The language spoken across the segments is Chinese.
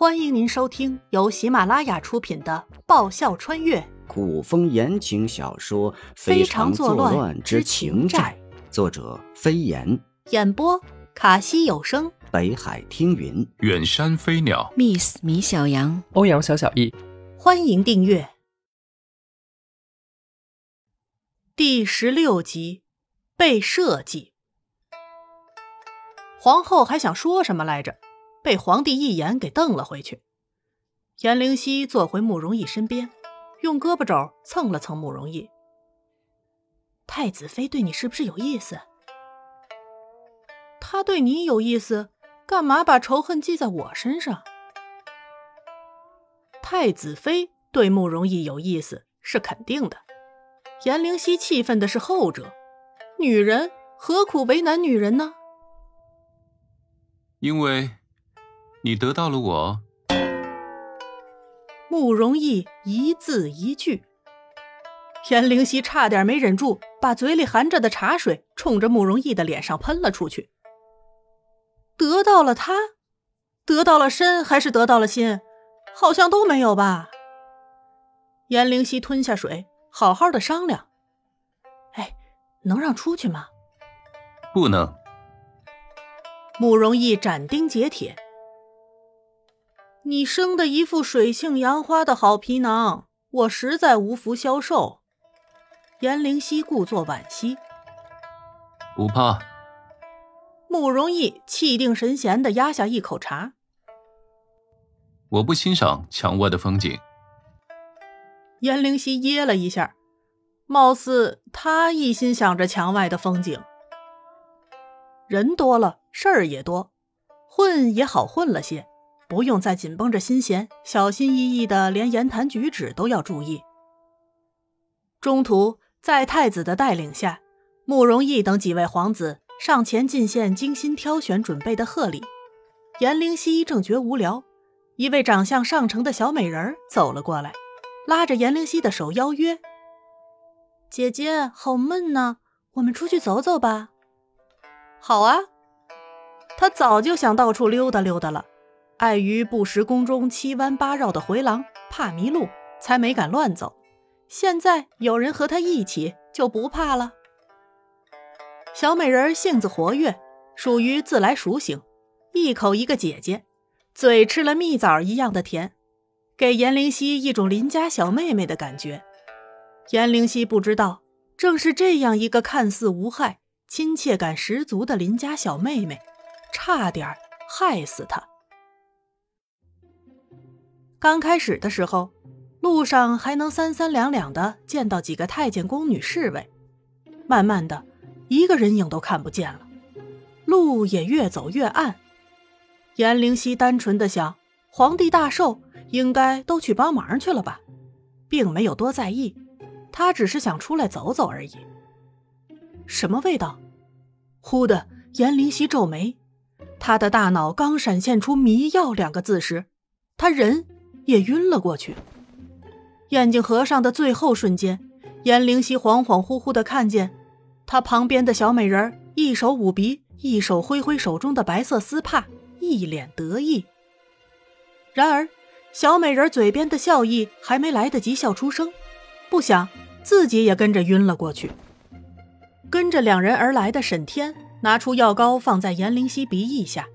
欢迎您收听由喜马拉雅出品的《爆笑穿越古风言情小说《非常作乱之情债》，作者飞檐，演播卡西有声，北海听云，远山飞鸟，Miss 米小羊，欧阳小小易。欢迎订阅第十六集《被设计》。皇后还想说什么来着？被皇帝一眼给瞪了回去。颜灵犀坐回慕容逸身边，用胳膊肘蹭了蹭慕容逸。太子妃对你是不是有意思？他对你有意思，干嘛把仇恨记在我身上？太子妃对慕容逸有意思是肯定的。颜灵犀气愤的是后者，女人何苦为难女人呢？因为。你得到了我，慕容逸一字一句，颜灵犀差点没忍住，把嘴里含着的茶水冲着慕容逸的脸上喷了出去。得到了他，得到了身还是得到了心？好像都没有吧。颜灵犀吞下水，好好的商量。哎，能让出去吗？不能。慕容逸斩钉截铁。你生的一副水性杨花的好皮囊，我实在无福消受。颜灵犀故作惋惜，不怕。慕容逸气定神闲的压下一口茶。我不欣赏墙外的风景。颜灵犀噎了一下，貌似他一心想着墙外的风景。人多了，事儿也多，混也好混了些。不用再紧绷着心弦，小心翼翼的，连言谈举止都要注意。中途，在太子的带领下，慕容逸等几位皇子上前进献精心挑选准备的贺礼。颜灵犀正觉无聊，一位长相上乘的小美人走了过来，拉着颜灵犀的手邀约：“姐姐，好闷呢，我们出去走走吧。”“好啊。”他早就想到处溜达溜达了。碍于不识宫中七弯八绕的回廊，怕迷路，才没敢乱走。现在有人和他一起，就不怕了。小美人性子活跃，属于自来熟型，一口一个姐姐，嘴吃了蜜枣一样的甜，给颜灵犀一种邻家小妹妹的感觉。颜灵犀不知道，正是这样一个看似无害、亲切感十足的邻家小妹妹，差点害死她。刚开始的时候，路上还能三三两两的见到几个太监宫女侍卫，慢慢的，一个人影都看不见了，路也越走越暗。颜灵犀单纯的想，皇帝大寿应该都去帮忙去了吧，并没有多在意，他只是想出来走走而已。什么味道？忽的，颜灵犀皱眉，他的大脑刚闪现出“迷药”两个字时，他人。也晕了过去。眼睛合上的最后瞬间，颜灵犀恍恍惚惚的看见，他旁边的小美人一手捂鼻，一手挥挥手中的白色丝帕，一脸得意。然而，小美人嘴边的笑意还没来得及笑出声，不想自己也跟着晕了过去。跟着两人而来的沈天拿出药膏放在颜灵犀鼻翼下，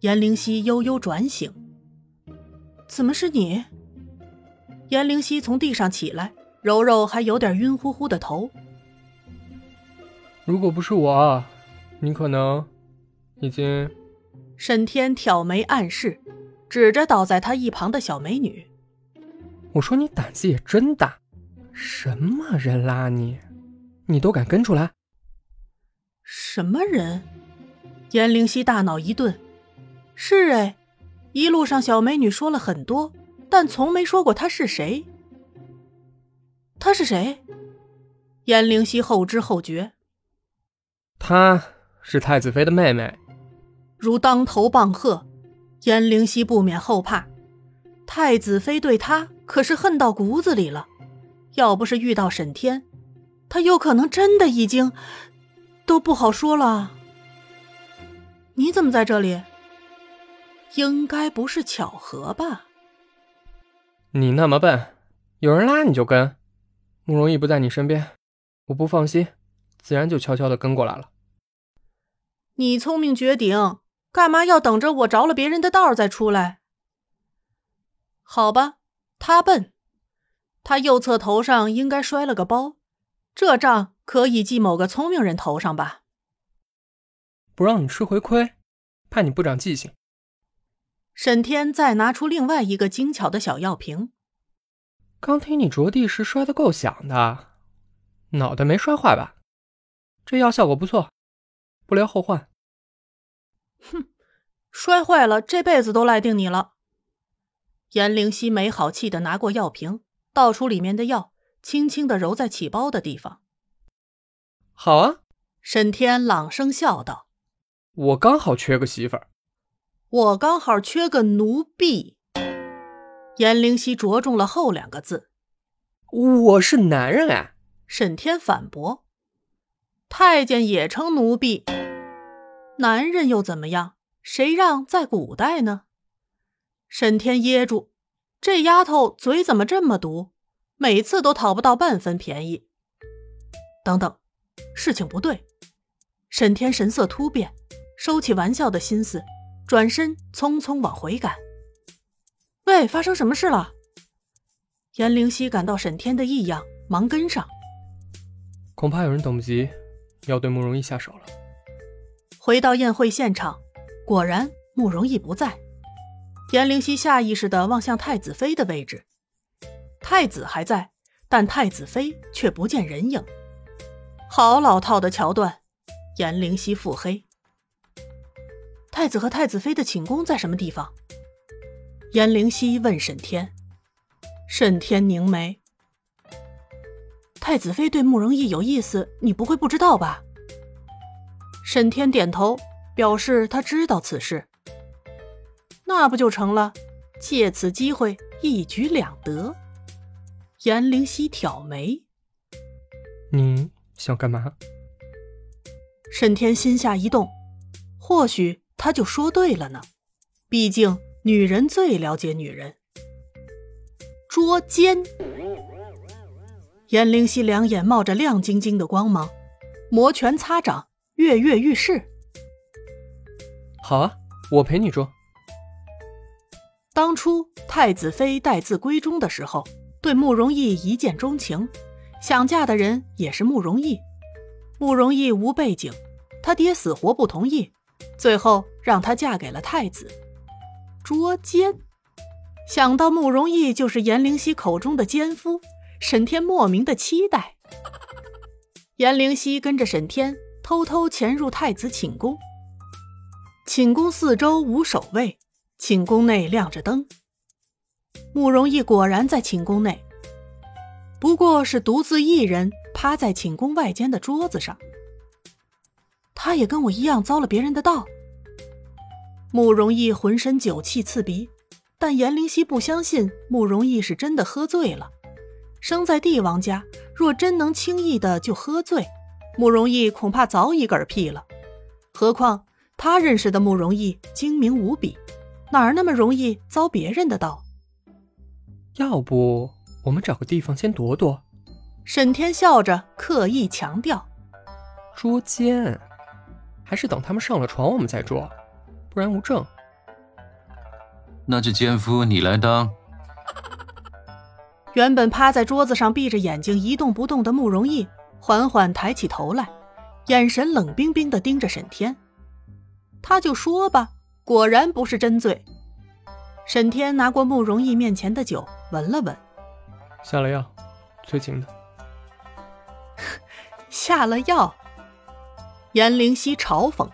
颜灵犀悠悠转醒。怎么是你？颜灵犀从地上起来，揉揉还有点晕乎乎的头。如果不是我，你可能已经……沈天挑眉暗示，指着倒在他一旁的小美女。我说你胆子也真大，什么人拉你，你都敢跟出来？什么人？颜灵犀大脑一顿，是哎。一路上，小美女说了很多，但从没说过她是谁。她是谁？燕灵犀后知后觉。她是太子妃的妹妹。如当头棒喝，燕灵犀不免后怕。太子妃对她可是恨到骨子里了，要不是遇到沈天，她有可能真的已经都不好说了。你怎么在这里？应该不是巧合吧？你那么笨，有人拉你就跟。慕容易不在你身边，我不放心，自然就悄悄的跟过来了。你聪明绝顶，干嘛要等着我着了别人的道再出来？好吧，他笨，他右侧头上应该摔了个包，这账可以记某个聪明人头上吧？不让你吃回亏，怕你不长记性。沈天再拿出另外一个精巧的小药瓶。刚听你着地时摔得够响的，脑袋没摔坏吧？这药效果不错，不留后患。哼，摔坏了，这辈子都赖定你了。颜灵溪没好气的拿过药瓶，倒出里面的药，轻轻的揉在起包的地方。好啊，沈天朗声笑道：“我刚好缺个媳妇儿。”我刚好缺个奴婢。颜灵溪着重了后两个字。我是男人哎。沈天反驳。太监也称奴婢，男人又怎么样？谁让在古代呢？沈天噎住，这丫头嘴怎么这么毒？每次都讨不到半分便宜。等等，事情不对。沈天神色突变，收起玩笑的心思。转身，匆匆往回赶。喂，发生什么事了？颜灵犀感到沈天的异样，忙跟上。恐怕有人等不及，要对慕容易下手了。回到宴会现场，果然慕容易不在。颜灵犀下意识地望向太子妃的位置，太子还在，但太子妃却不见人影。好老套的桥段，颜灵犀腹黑。太子和太子妃的寝宫在什么地方？颜灵溪问沈天。沈天凝眉。太子妃对慕容易有意思，你不会不知道吧？沈天点头，表示他知道此事。那不就成了？借此机会一举两得。颜灵溪挑眉。你想干嘛？沈天心下一动，或许。他就说对了呢，毕竟女人最了解女人。捉奸，颜灵溪两眼冒着亮晶晶的光芒，摩拳擦掌，跃跃欲试。好啊，我陪你捉。当初太子妃待字闺中的时候，对慕容易一见钟情，想嫁的人也是慕容易。慕容易无背景，他爹死活不同意。最后让她嫁给了太子，捉奸。想到慕容易就是颜灵溪口中的奸夫，沈天莫名的期待。颜灵溪跟着沈天偷偷潜入太子寝宫。寝宫四周无守卫，寝宫内亮着灯。慕容易果然在寝宫内，不过是独自一人趴在寝宫外间的桌子上。他也跟我一样遭了别人的道。慕容易浑身酒气刺鼻，但颜灵溪不相信慕容易是真的喝醉了。生在帝王家，若真能轻易的就喝醉，慕容易恐怕早已嗝屁了。何况他认识的慕容易精明无比，哪儿那么容易遭别人的道？要不我们找个地方先躲躲？沈天笑着刻意强调：“捉奸。”还是等他们上了床，我们再捉，不然无证。那这奸夫你来当。原本趴在桌子上闭着眼睛一动不动的慕容易，缓缓抬起头来，眼神冷冰冰的盯着沈天。他就说吧，果然不是真醉。沈天拿过慕容易面前的酒，闻了闻，下了药，催情的。下了药。颜灵溪嘲讽：“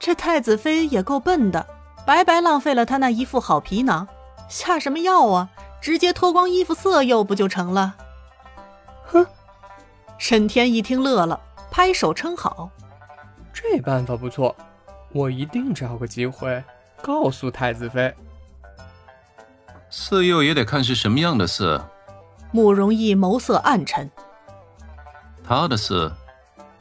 这太子妃也够笨的，白白浪费了她那一副好皮囊。下什么药啊？直接脱光衣服色诱不就成了？”哼！沈天一听乐了，拍手称好：“这办法不错，我一定找个机会告诉太子妃。色诱也得看是什么样的色。”慕容易眸色暗沉：“他的色。”